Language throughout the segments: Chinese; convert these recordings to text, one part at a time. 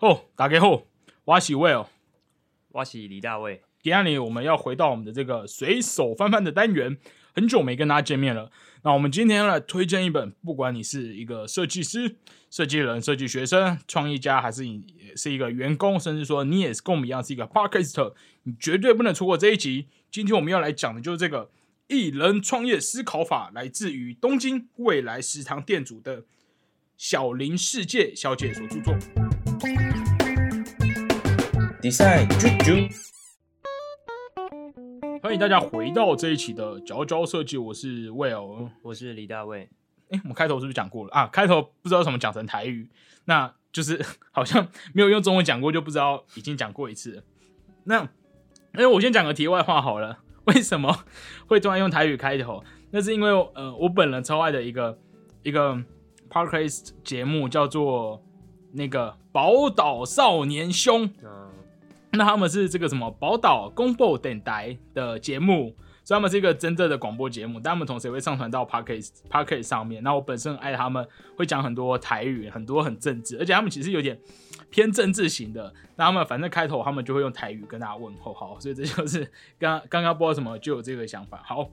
哦，大家好，我是 Will，我是李大卫。今天我们要回到我们的这个随手翻翻的单元，很久没跟大家见面了。那我们今天来推荐一本，不管你是一个设计师、设计人、设计学生、创意家，还是你是一个员工，甚至说你也是跟我们一样是一个 Podcaster，你绝对不能错过这一集。今天我们要来讲的就是这个艺人创业思考法，来自于东京未来食堂店主的小林世界小姐所著作。Design 啾啾，欢迎大家回到这一期的佼佼设计，我是 Will。我是李大卫。哎，我们开头是不是讲过了啊？开头不知道怎么讲成台语，那就是好像没有用中文讲过，就不知道已经讲过一次了。那，哎，我先讲个题外话好了。为什么会突然用台语开头？那是因为呃，我本人超爱的一个一个 podcast 节目叫做那个《宝岛少年兄》。嗯，那他们是这个什么宝岛公布电台的节目，所以他们是一个真正的广播节目，但他们同时也会上传到 Pocket Pocket 上面。那我本身很爱他们，会讲很多台语，很多很政治，而且他们其实有点偏政治型的。那他们反正开头他们就会用台语跟大家问候，好，所以这就是刚 刚刚不知道什么就有这个想法。好，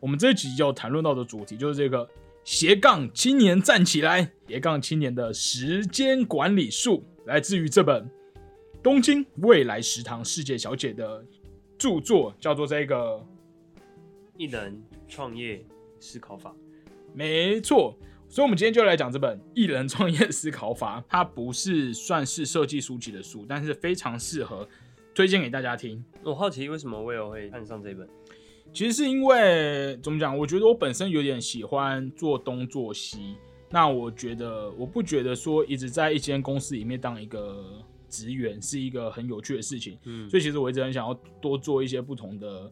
我们这集要谈论到的主题就是这个斜杠青年站起来，斜杠青年的时间管理术，来自于这本。东京未来食堂世界小姐的著作叫做这个，艺人创业思考法。没错。所以，我们今天就来讲这本《艺人创业思考法》。它不是算是设计书籍的书，但是非常适合推荐给大家听。我好奇为什么 Will 会看上这本？其实是因为怎么讲？我觉得我本身有点喜欢做东做西。那我觉得，我不觉得说一直在一间公司里面当一个。职员是一个很有趣的事情，嗯，所以其实我一直很想要多做一些不同的、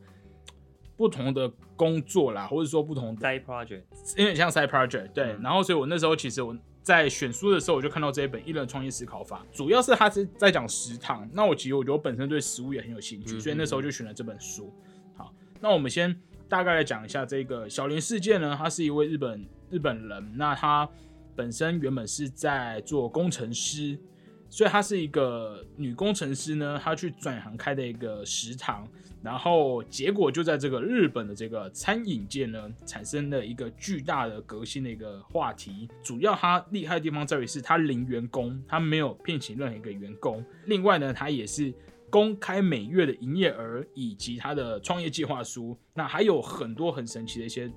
不同的工作啦，或者说不同的 side project，因为像 side project，对。然后，所以我那时候其实我在选书的时候，我就看到这一本《一人创业思考法》，主要是他是在讲食堂。那我其实我觉得我本身对食物也很有兴趣，所以那时候就选了这本书。好，那我们先大概来讲一下这个小林事件呢，他是一位日本日本人，那他本身原本是在做工程师。所以她是一个女工程师呢，她去转行开的一个食堂，然后结果就在这个日本的这个餐饮界呢，产生了一个巨大的革新的一个话题。主要她厉害的地方在于是她零员工，她没有聘请任何一个员工。另外呢，她也是公开每月的营业额以及她的创业计划书，那还有很多很神奇的一些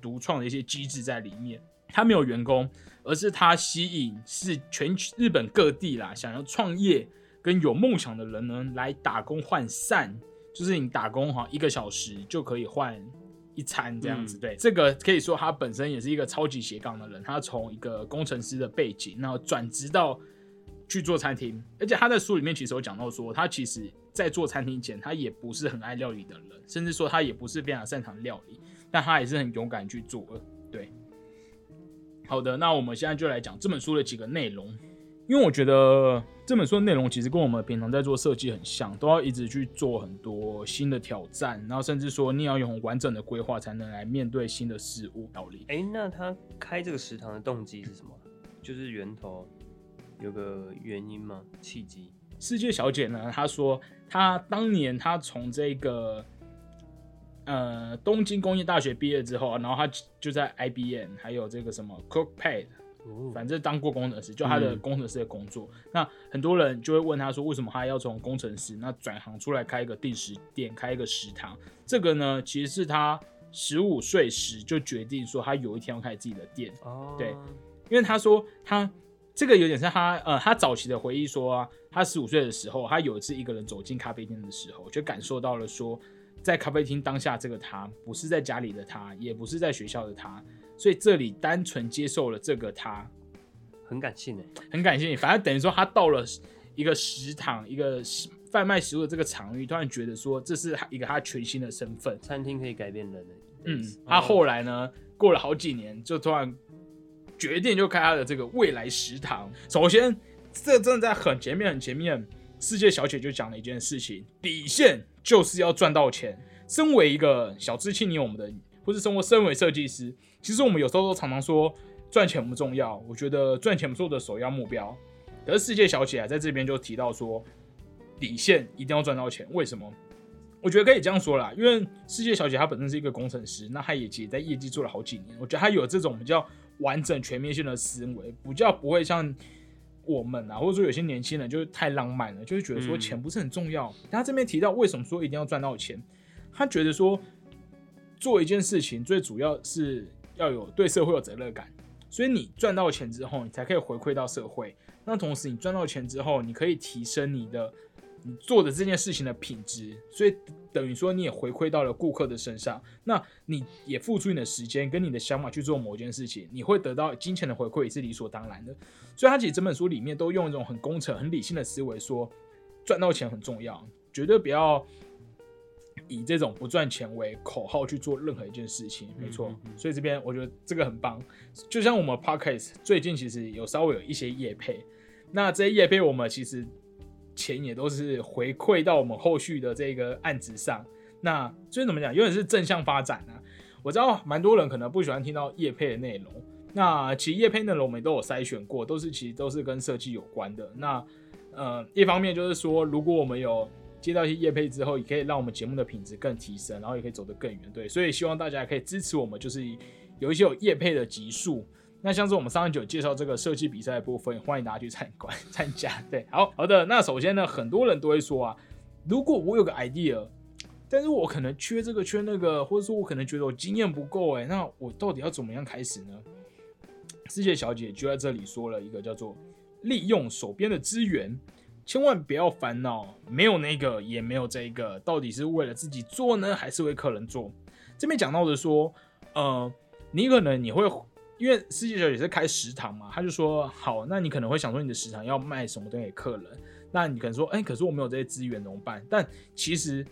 独创的一些机制在里面。她没有员工。而是他吸引是全日本各地啦，想要创业跟有梦想的人呢来打工换膳，就是你打工哈一个小时就可以换一餐这样子。对，这个可以说他本身也是一个超级斜杠的人，他从一个工程师的背景，然后转职到去做餐厅，而且他在书里面其实有讲到说，他其实在做餐厅前，他也不是很爱料理的人，甚至说他也不是非常擅长料理，但他也是很勇敢去做。对。好的，那我们现在就来讲这本书的几个内容，因为我觉得这本书的内容其实跟我们平常在做设计很像，都要一直去做很多新的挑战，然后甚至说你要有完整的规划才能来面对新的事物。道理。哎，那他开这个食堂的动机是什么？就是源头有个原因吗？契机？世界小姐呢？她说她当年她从这个。呃，东京工业大学毕业之后，然后他就在 IBM 还有这个什么 Cookpad，反正当过工程师，就他的工程师的工作。那很多人就会问他说，为什么他要从工程师那转行出来开一个定时店，开一个食堂？这个呢，其实是他十五岁时就决定说，他有一天要开自己的店。哦，对，因为他说他这个有点像他呃，他早期的回忆说啊，他十五岁的时候，他有一次一个人走进咖啡店的时候，就感受到了说。在咖啡厅当下，这个他不是在家里的他，也不是在学校的他，所以这里单纯接受了这个他，很感谢你，很感谢你。反正等于说他到了一个食堂，一个贩卖食物的这个场域，突然觉得说这是一个他全新的身份。餐厅可以改变人的，嗯，他后来呢，过了好几年，就突然决定就开他的这个未来食堂。首先，这真的在很前面很前面，世界小姐就讲了一件事情，底线。就是要赚到钱。身为一个小资青年，我们的或是生活，身为设计师，其实我们有时候都常常说赚钱不重要。我觉得赚钱不是我的首要目标。可是世界小姐啊，在这边就提到说，底线一定要赚到钱。为什么？我觉得可以这样说啦，因为世界小姐她本身是一个工程师，那她也其实在业绩做了好几年。我觉得她有这种比较完整、全面性的思维，比较不会像我们啊，或者说有些年轻人就是太浪漫了，就是觉得说嗯钱不是很重要。他这边提到为什么说一定要赚到钱，他觉得说做一件事情最主要是要有对社会有责任感，所以你赚到钱之后，你才可以回馈到社会。那同时，你赚到钱之后，你可以提升你的你做的这件事情的品质，所以等于说你也回馈到了顾客的身上。那你也付出你的时间跟你的想法去做某件事情，你会得到金钱的回馈也是理所当然的。所以他其实整本书里面都用一种很工程、很理性的思维说，赚到钱很重要，绝对不要以这种不赚钱为口号去做任何一件事情。没错，嗯嗯嗯所以这边我觉得这个很棒。就像我们 podcast 最近其实有稍微有一些业配，那这些业配我们其实钱也都是回馈到我们后续的这个案子上。那所以怎么讲，有点是正向发展啊。我知道蛮多人可能不喜欢听到业配的内容，那其实业配内容我们都有筛选过，都是其实都是跟设计有关的。那呃，一方面就是说，如果我们有接到一些业配之后，也可以让我们节目的品质更提升，然后也可以走得更远。对，所以希望大家可以支持我们，就是有一些有业配的集数。那像是我们上一集有介绍这个设计比赛的部分，欢迎大家去参观 参加。对，好好的。那首先呢，很多人都会说啊，如果我有个 idea，但是我可能缺这个缺那个，或者说我可能觉得我经验不够，哎，那我到底要怎么样开始呢？世界小姐就在这里说了一个叫做利用手边的资源，千万不要烦恼，没有那个也没有这个，到底是为了自己做呢，还是为客人做？这边讲到的说，呃，你可能你会。因为世界小姐是开食堂嘛，他就说好，那你可能会想说你的食堂要卖什么东西给客人，那你可能说，哎、可是我没有这些资源怎么办？但其实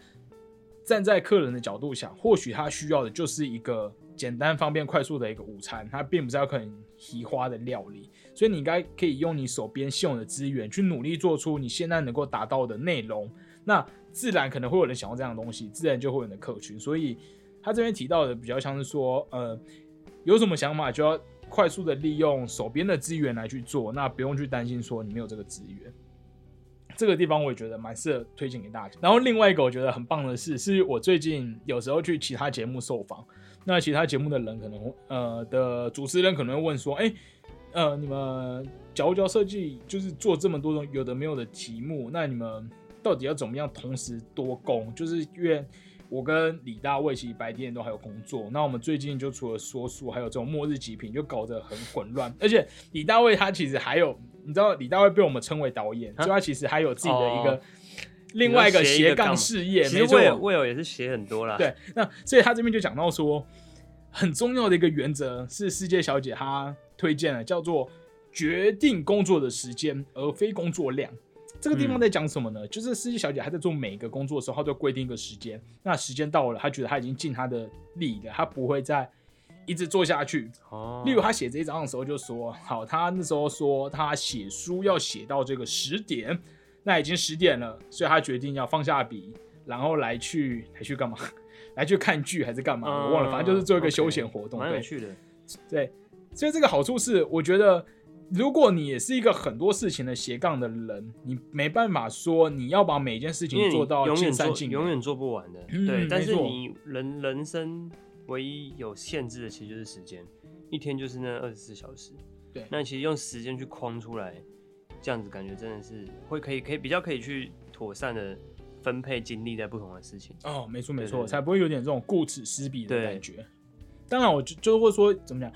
站在客人的角度想，或许他需要的就是一个简单、方便、快速的一个午餐，他并不是要可能提花的料理，所以你应该可以用你手边现有的资源去努力做出你现在能够达到的内容，那自然可能会有人想要这样的东西，自然就会有你的客群。所以他这边提到的比较像是说，呃，有什么想法就要快速的利用手边的资源来去做，那不用去担心说你没有这个资源。这个地方我也觉得蛮适合推荐给大家。然后另外一个我觉得很棒的是，是我最近有时候去其他节目受访，那其他节目的人可能呃的主持人可能会问说，哎、呃，你们角角设计就是做这么多种有的没有的题目，那你们到底要怎么样同时多工？就是因为我跟李大卫其实白天都还有工作，那我们最近就除了说书，还有这种末日极品，就搞得很混乱。而且李大卫他其实还有，你知道李大卫被我们称为导演，所以他其实还有自己的一个、哦另外一个斜杠杠事业，其实魏。有魏有也是写很多啦。，对，那所以他这边就讲到说，很重要的一个原则是世界小姐她推荐的，叫做决定工作的时间，而非工作量。这个地方嗯在讲什么呢？就是司机小姐她在做每一个工作的时候，她都会规定一个时间。那时间到了，她觉得她已经尽她的力了，她不会再一直做下去。哦，例如，她写这一章的时候就说：“好，她那时候说她写书要写到这个十点，那已经十点了，所以她决定要放下笔，然后来去来去干嘛？来去看剧还是干嘛？嗯我忘了，反正就是做一个休闲活动。对蛮有趣的。对，所以这个好处是，我觉得如果你也是一个很多事情的斜杠的人，你没办法说你要把每件事情做到尽永远尽美。永远做不完的，嗯对。但是你人人生唯一有限制的，其实就是时间，一天就是那二十四小时。对那其实用时间去框出来，这样子感觉真的是会可以可以比较可以去妥善的分配精力在不同的事情。哦，没错没错，才不会有点这种顾此失彼的感觉。当然，我就就会说怎么讲，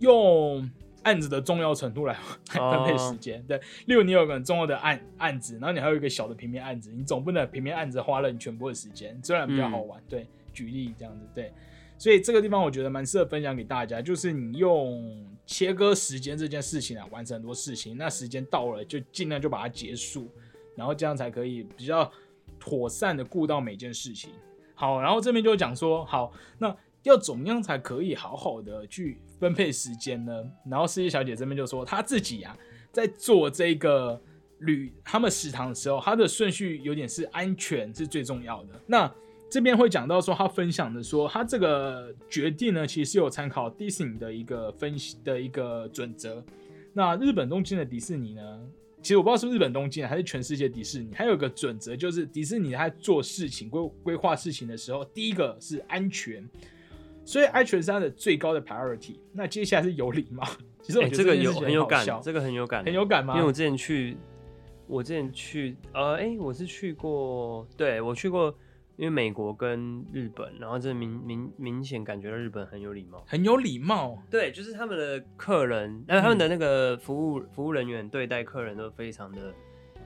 用案子的重要程度来 来分配时间。对，例如你有个很重要的案案子，然后你还有一个小的平面案子，你总不能平面案子花了你全部的时间，虽然比较好玩。对，举例这样子，对。所以这个地方我觉得蛮适合分享给大家，就是你用切割时间这件事情啊，完成很多事情。那时间到了，就尽量就把它结束，然后这样才可以比较妥善的顾到每件事情。好，然后这边就讲说，好，那要怎么样才可以好好的去分配时间呢？然后司机小姐这边就说，她自己啊，在做这个旅他们食堂的时候，她的顺序有点是安全是最重要的。那这边会讲到说，他分享的说，他这个决定呢，其实是有参考迪士尼的一个分析的一个准则。那日本东京的迪士尼呢，其实我不知道是不是日本东京，还是全世界迪士尼，还有一个准则，就是迪士尼在做事情、规规划事情的时候，第一个是安全，所以安全是他的最高的 priority。那接下来是有礼貌。其实我哎、觉得这个有很有感，这个很有感，很有感吗？因为我之前去，我之前去，呃，哎、我是去过，对我去过，因为美国跟日本，然后这明明明显感觉到日本很有礼貌。很有礼貌，对，就是他们的客人，呃，他们的那个服务服务人员对待客人都非常的，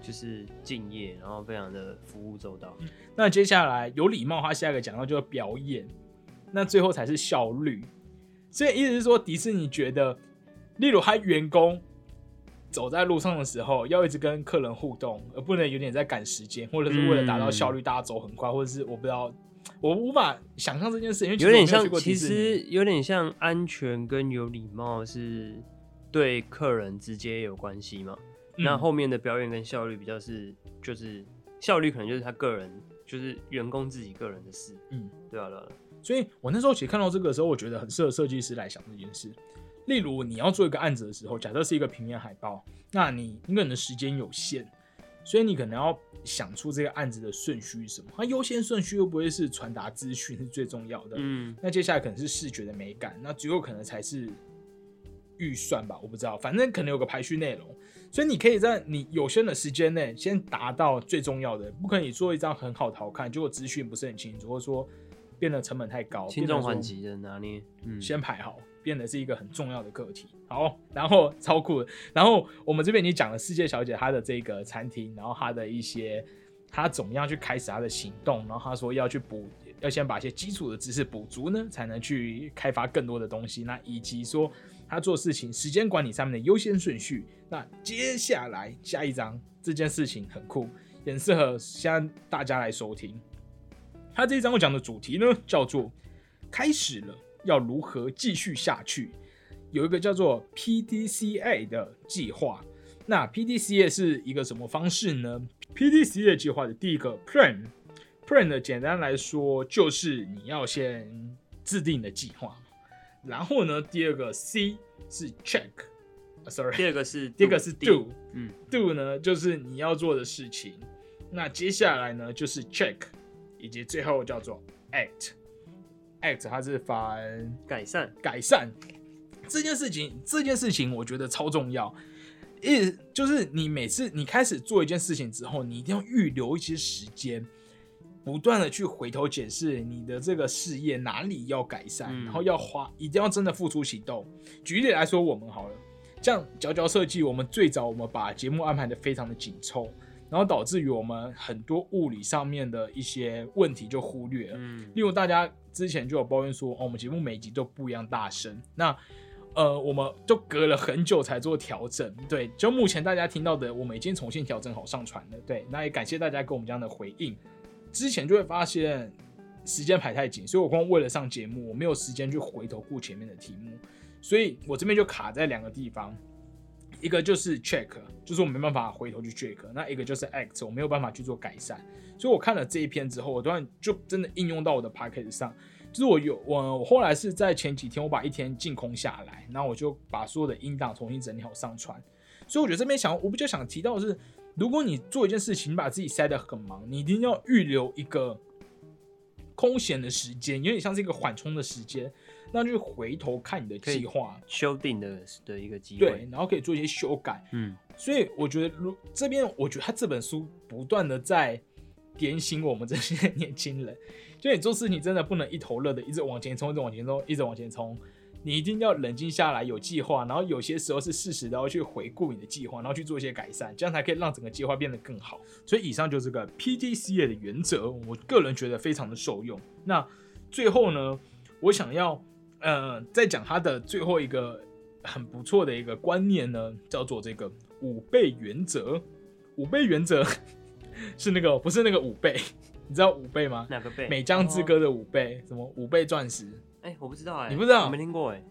就是敬业，然后非常的服务周到。那接下来有礼貌，他下一个讲到就是表演，那最后才是效率。所以意思是说，迪士尼觉得，例如他员工走在路上的时候，要一直跟客人互动，而不能有点在赶时间，或者是为了达到效率，大家走很快，或者是我不知道，我无法想象这件事，因为其实有点像，其实有点像安全跟有礼貌是对客人直接有关系嘛。那嗯后面的表演跟效率比较是，就是效率可能就是他个人，就是员工自己个人的事。嗯，对啊，对啊所以我那时候其实看到这个的时候，我觉得很适合设计师来想这件事。例如你要做一个案子的时候，假设是一个平面海报，那你你可能时间有限，所以你可能要想出这个案子的顺序是什么。它优先顺序又不会是传达资讯是最重要的，嗯，那接下来可能是视觉的美感，那最后可能才是预算吧，我不知道，反正可能有个排序内容，所以你可以在你有限的时间内先达到最重要的，不可以做一张很好的好看，结果资讯不是很清楚，或者说变得成本太高，轻重缓急的拿捏。嗯，先排好，变得是一个很重要的课题。好，然后超酷的，然后我们这边已经讲了世界小姐她的这个餐厅，然后她的一些她怎么样去开始她的行动，然后她说要去补，要先把一些基础的知识补足呢，才能去开发更多的东西。那以及说她做事情时间管理上面的优先顺序。那接下来下一章这件事情很酷，也很适合现在大家来收听。他这一章要讲的主题呢，叫做“开始了，要如何继续下去”。有一个叫做 PDCA 的计划。那 PDCA 是一个什么方式呢？PDCA 计划的第一个 Plan，Plan 的简单来说就是你要先制定你的计划，然后呢，第二个 C 是 Check，啊 sorry，第二个是 第二个是 do Do，嗯 do 呢就是你要做的事情，那接下来呢就是 check，以及最后叫做 act。act 它是反改善。改善这件事情，这件事情我觉得超重要。一就是你每次你开始做一件事情之后，你一定要预留一些时间，不断的去回头检视你的这个事业哪里要改善，嗯然后要花，一定要真的付出行动。举例来说，我们好了，像佼佼设计，我们最早我们把节目安排的非常的紧凑，然后导致于我们很多物理上面的一些问题就忽略了。嗯例如大家之前就有抱怨说，哦，我们节目每一集都不一样大声，那呃，我们就隔了很久才做调整。对，就目前大家听到的，我们已经重新调整好上传了。对，那也感谢大家给我们这样的回应。之前就会发现时间排太紧，所以我光为了上节目，我没有时间去回头顾前面的题目，所以我这边就卡在两个地方。一个就是 check，就是我没办法回头去 check；那一个就是 act，我没有办法去做改善。所以我看了这一篇之后，我突然就真的应用到我的 p a c k a g e 上。就是我有我我后来是在前几天，我把一天净空下来，然后我就把所有的音档重新整理好上传。所以我觉得这边想，我比较想提到的是，如果你做一件事情，你把自己塞得很忙，你一定要预留一个空闲的时间，有点像是一个缓冲的时间，那就回头看你的计划，修订的的一个机会对。，然后可以做一些修改。嗯所以我觉得，如这边，我觉得他这本书不断的在点醒我们这些 年轻人，就你做事情真的不能一头热的一直往前冲，一直往前冲，一直往前冲，你一定要冷静下来，有计划，然后有些时候是适时的要去回顾你的计划，然后去做一些改善，这样才可以让整个计划变得更好。所以以上就是个 PDCA 的原则，我个人觉得非常的受用。那最后呢，我想要呃再讲他的最后一个很不错的一个观念呢，叫做这个五倍原则。五倍原则 是那个不是那个五倍，你知道五倍吗？哪个倍？美江之歌的五倍，什么五倍钻石？哎、我不知道哎、你不知道我没听过哎、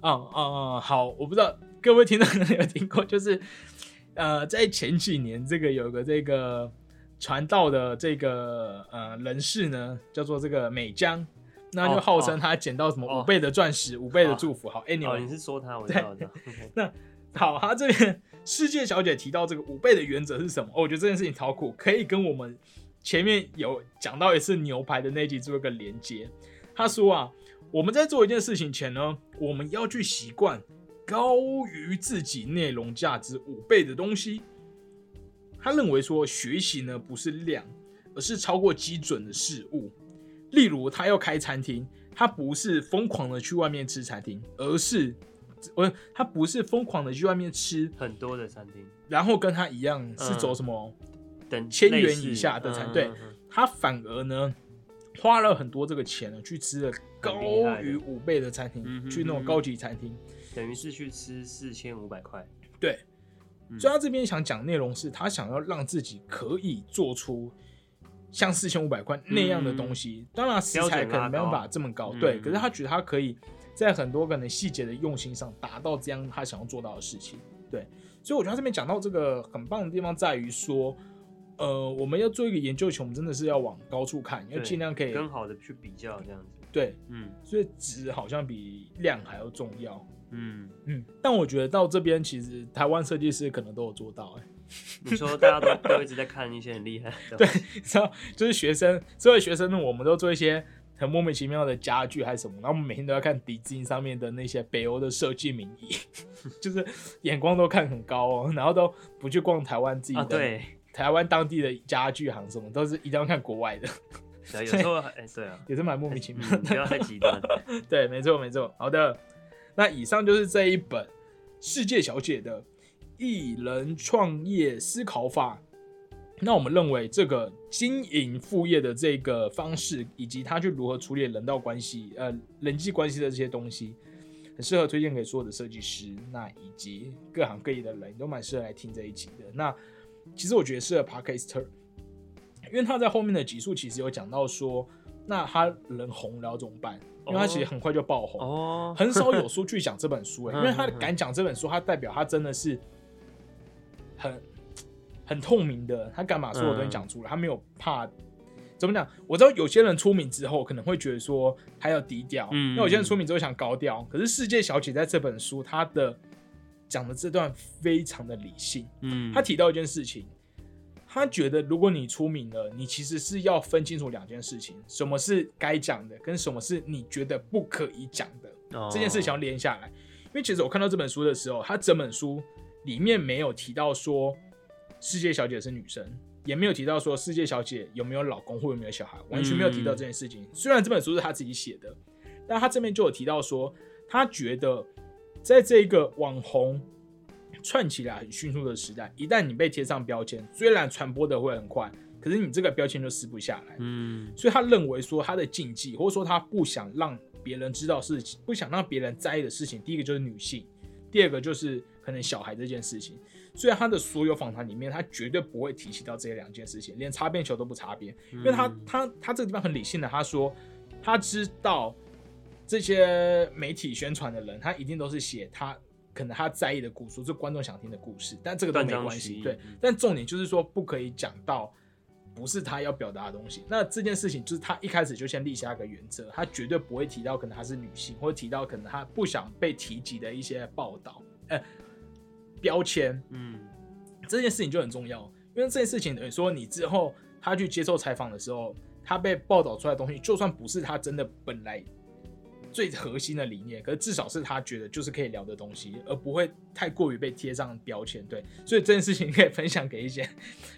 啊啊啊！好，我不知道各位听众可能有听过，就是呃，在前几年这个有个这个传道的这个呃人士呢，叫做这个美江，那就哦号称他捡到什么哦五倍的钻石、五倍的祝福。好哦，，anyway，你是说他，我知道，我知道。OK 好，他这边世界小姐提到这个五倍的原则是什么？哦，我觉得这件事情超酷，可以跟我们前面有讲到一次牛排的那一集做一个连接。他说啊，我们在做一件事情前呢，我们要去习惯高于自己内容价值五倍的东西。他认为说，学习呢不是量，而是超过基准的事物。例如，他要开餐厅，他不是疯狂的去外面吃餐厅，而是，我，他不是疯狂的去外面吃，很多的餐厅。然后跟他一样是走什么等千元以下的餐对他反而呢花了很多这个钱呢，去吃了高于五倍的餐厅，去那种高级餐厅。等于是去吃四千五百块。对，嗯。所以他这边想讲内容是他想要让自己可以做出像四千五百块那样的东西。当然食材可能没办法这么高，嗯对，可是他觉得他可以在很多可能细节的用心上达到这样他想要做到的事情。对，所以我觉得他这边讲到这个很棒的地方在于说。呃，我们要做一个研究前，我们真的是要往高处看，要尽量可以更好的去比较这样子。对，嗯所以值好像比量还要重要。嗯，嗯，但我觉得到这边，其实台湾设计师可能都有做到、欸，你说大家都都一直在看一些很厉害的，对，知道就是学生，作为学生呢，我们都做一些很莫名其妙的家具还是什么，然后我们每天都要看底金上面的那些北欧的设计名义，就是眼光都看很高哦，然后都不去逛台湾自己的，啊，对，台湾当地的家具行什么，都是一定要看国外的，对有时候还哎，对啊，也是蛮莫名其妙嗯，的。不要太极端。对，没错没错。好的，那以上就是这一本《世界小姐的艺人创业思考法》。那我们认为这个经营副业的这个方式，以及他去如何处理人道关系、呃人际关系的这些东西，很适合推荐给所有的设计师，那以及各行各业的人都蛮适合来听这一集的。那其实我觉得适合 Podcaster，因为他在后面的集数其实有讲到说，那他人红了要怎么办？因为他其实很快就爆红，哦，很少有 书去讲这本书、欸，嗯因为他敢讲这本书，他代表他真的是很很透明的，他敢把所有东西讲出来，他没有怕。怎么讲？我知道有些人出名之后可能会觉得说他要低调，嗯那有些人出名之后想高调。可是世界小姐在这本书，她的讲的这段非常的理性。嗯，他提到一件事情，他觉得如果你出名了，你其实是要分清楚两件事情：什么是该讲的，跟什么是你觉得不可以讲的。哦这件事情要连下来。因为其实我看到这本书的时候，他整本书里面没有提到说世界小姐是女生，也没有提到说世界小姐有没有老公或有没有小孩，完全没有提到这件事情。虽然这本书是他自己写的，但他这边就有提到说，他觉得在这个网红串起来很迅速的时代，一旦你被贴上标签，虽然传播的会很快，可是你这个标签就撕不下来。嗯所以他认为说他的禁忌，或者说他不想让别人知道事情，不想让别人在意的事情，第一个就是女性，第二个就是可能小孩这件事情。所以他的所有访谈里面，他绝对不会提起到这两件事情，连擦边球都不擦边，因为他嗯。他他这个地方很理性的，他说他知道这些媒体宣传的人，他一定都是写他可能他在意的故事，是观众想听的故事，但这个都没关系，对。但重点就是说，不可以讲到不是他要表达的东西。那这件事情就是他一开始就先立下一个原则，他绝对不会提到可能她是女性，或者提到可能他不想被提及的一些报道，呃，标签。嗯这件事情就很重要，因为这件事情等于说你之后他去接受采访的时候，他被报道出来的东西，就算不是他真的本来最核心的理念，可是至少是他觉得就是可以聊的东西，而不会太过于被贴上标签。对，所以这件事情可以分享给一些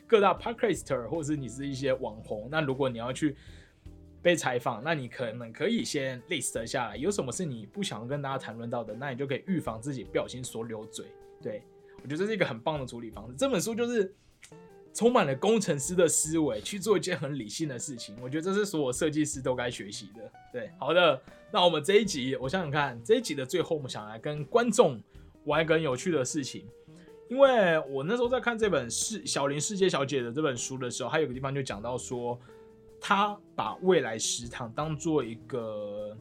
各大 parker 或者是你是一些网红。那如果你要去被采访，那你可能可以先 list 下来，有什么是你不想跟大家谈论到的，那你就可以预防自己不小心说溜嘴。对，我觉得这是一个很棒的处理方式。这本书就是充满了工程师的思维，去做一件很理性的事情。我觉得这是所有设计师都该学习的。对，好的，那我们这一集，我想想看，这一集的最后，我们想来跟观众玩一个很有趣的事情。因为我那时候在看这本《世小林世界小姐》的这本书的时候，还有个地方就讲到说，他把未来食堂当做一个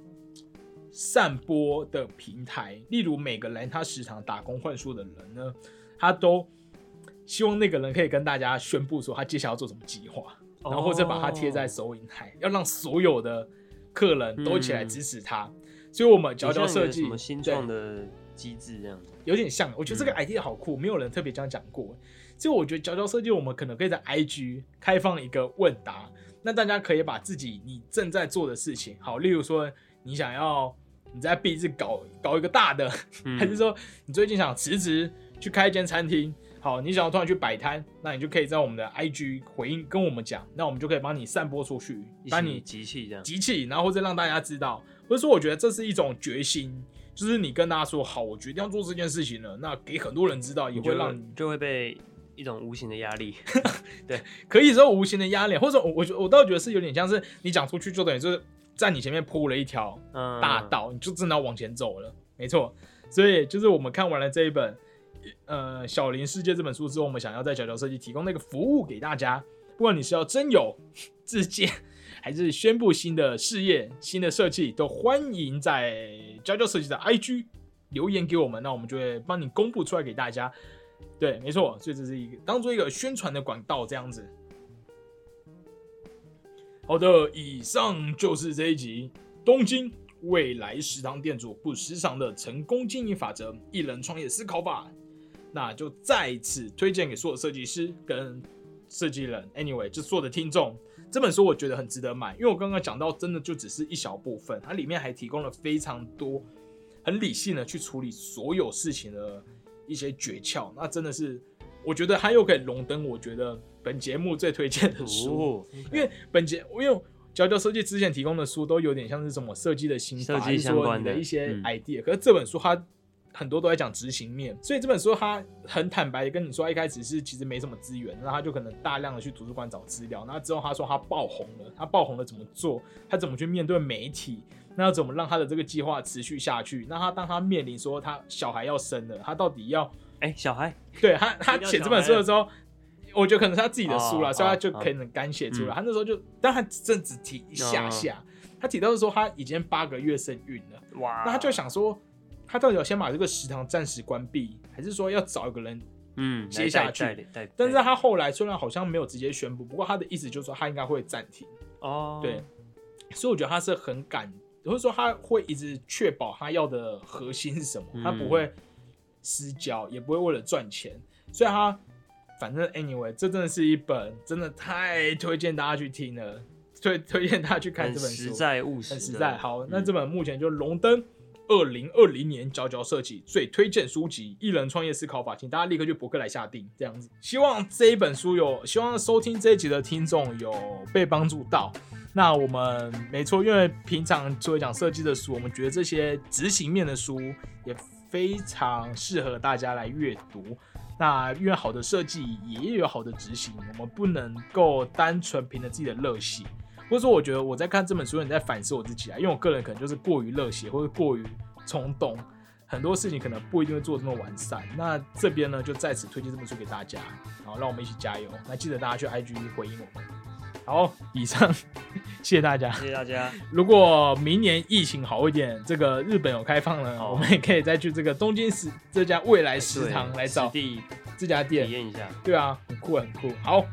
散播的平台，例如每个来他食堂打工换宿的人呢，他都希望那个人可以跟大家宣布说他接下来要做什么计划，然后或者把它贴在收银台，要让所有的客人都一起来支持他。所以，我们佼佼设计什么新创的机制这样子。有点像。我觉得这个嗯 idea 好酷，没有人特别这样讲过。所以我觉得佼佼设计，我们可能可以在 IG 开放一个问答，那大家可以把自己你正在做的事情，好，例如说你想要你在 B 字搞搞一个大的，嗯还是说你最近想辞职去开一间餐厅，好，你想要突然去摆摊，那你就可以在我们的 IG 回应跟我们讲，那我们就可以帮你散播出去，一帮你集气这样。集气，然后或者让大家知道，或者说我觉得这是一种决心，就是你跟大家说好，我决定要做这件事情了，那给很多人知道，也会让你就会被一种无形的压力。对 可以说无形的压力，或者我我觉我倒觉得是有点像是你讲出去，就等于是在你前面铺了一条嗯，大道，你就真的要往前走了，没错。所以就是我们看完了这一本呃《小林世界》这本书之后，我们想要在角角设计提供那个服务给大家，不管你是要真有自荐，还是宣布新的事业、新的设计，都欢迎在角角设计的 IG 留言给我们，那我们就会帮你公布出来给大家。对，没错，所以这是一个当做一个宣传的管道这样子。好的，以上就是这一集东京未来食堂店主不时常的成功经营法则——一人创业思考法。那就再次推荐给所有设计师跟设计人，anyway，就所有的听众，这本书我觉得很值得买，因为我刚刚讲到，真的就只是一小部分，它里面还提供了非常多很理性的去处理所有事情的一些诀窍。那真的是，我觉得它又可以荣登我觉得本节目最推荐的书。哦，因为本节因为娇娇设计之前提供的书都有点像是什么设计的心法，设是说相关的你的一些嗯 idea，、可是这本书它很多都在讲执行面，所以这本书他很坦白的跟你说，一开始是其实没什么资源，那他就可能大量的去图书馆找资料，那之后他说他爆红了，他爆红了怎么做，他怎么去面对媒体。那要怎么让他的这个计划持续下去？那他当他面临说他小孩要生了，他到底要哎，小孩，对他，他写这本书的时候，我觉得可能是他自己的书啦，哦所以他就哦可能敢写出来。嗯他那时候就，但他正只提一下下，他提到是说他已经八个月身孕了，哇，那他就，想说，他到底要先把这个食堂暂时关闭，还是说要找一个人？嗯，接下去但是他后来虽然好像没有直接宣布，不过他的意思就是说他应该会暂停。哦，对，所以我觉得他是很敢，或者说他会一直确保他要的核心是什么，他不嗯会失焦，也不会为了赚钱，所以他反正 anyway，这真的是一本真的太推荐大家去听了，推推荐大家去看这本书，实在务实，很实在。好，那嗯这本目前就荣登二零二零年佼佼设计最推荐书籍《艺人创业思考法》，请大家立刻去博客来下定。这样子，希望这一本书有，希望收听这一集的听众有被帮助到。那我们没错，因为平常除了讲设计的书，我们觉得这些执行面的书也非常适合大家来阅读。那因为好的设计也有好的执行，我们不能够单纯凭着自己的热血，或者说我觉得我在看这本书，你在反思我自己啊，因为我个人可能就是过于热血或者过于冲动，很多事情可能不一定会做这么完善。那这边呢，就在此推荐这本书给大家，好，让我们一起加油。那记得大家去 IG 回应我们。好，以上 谢谢大家。谢谢大家。如果明年疫情好一点，这个日本有开放了，哦我们也可以再去这个东京食这家未来食堂来找地这家店体。验一下。对啊，很酷很酷。好，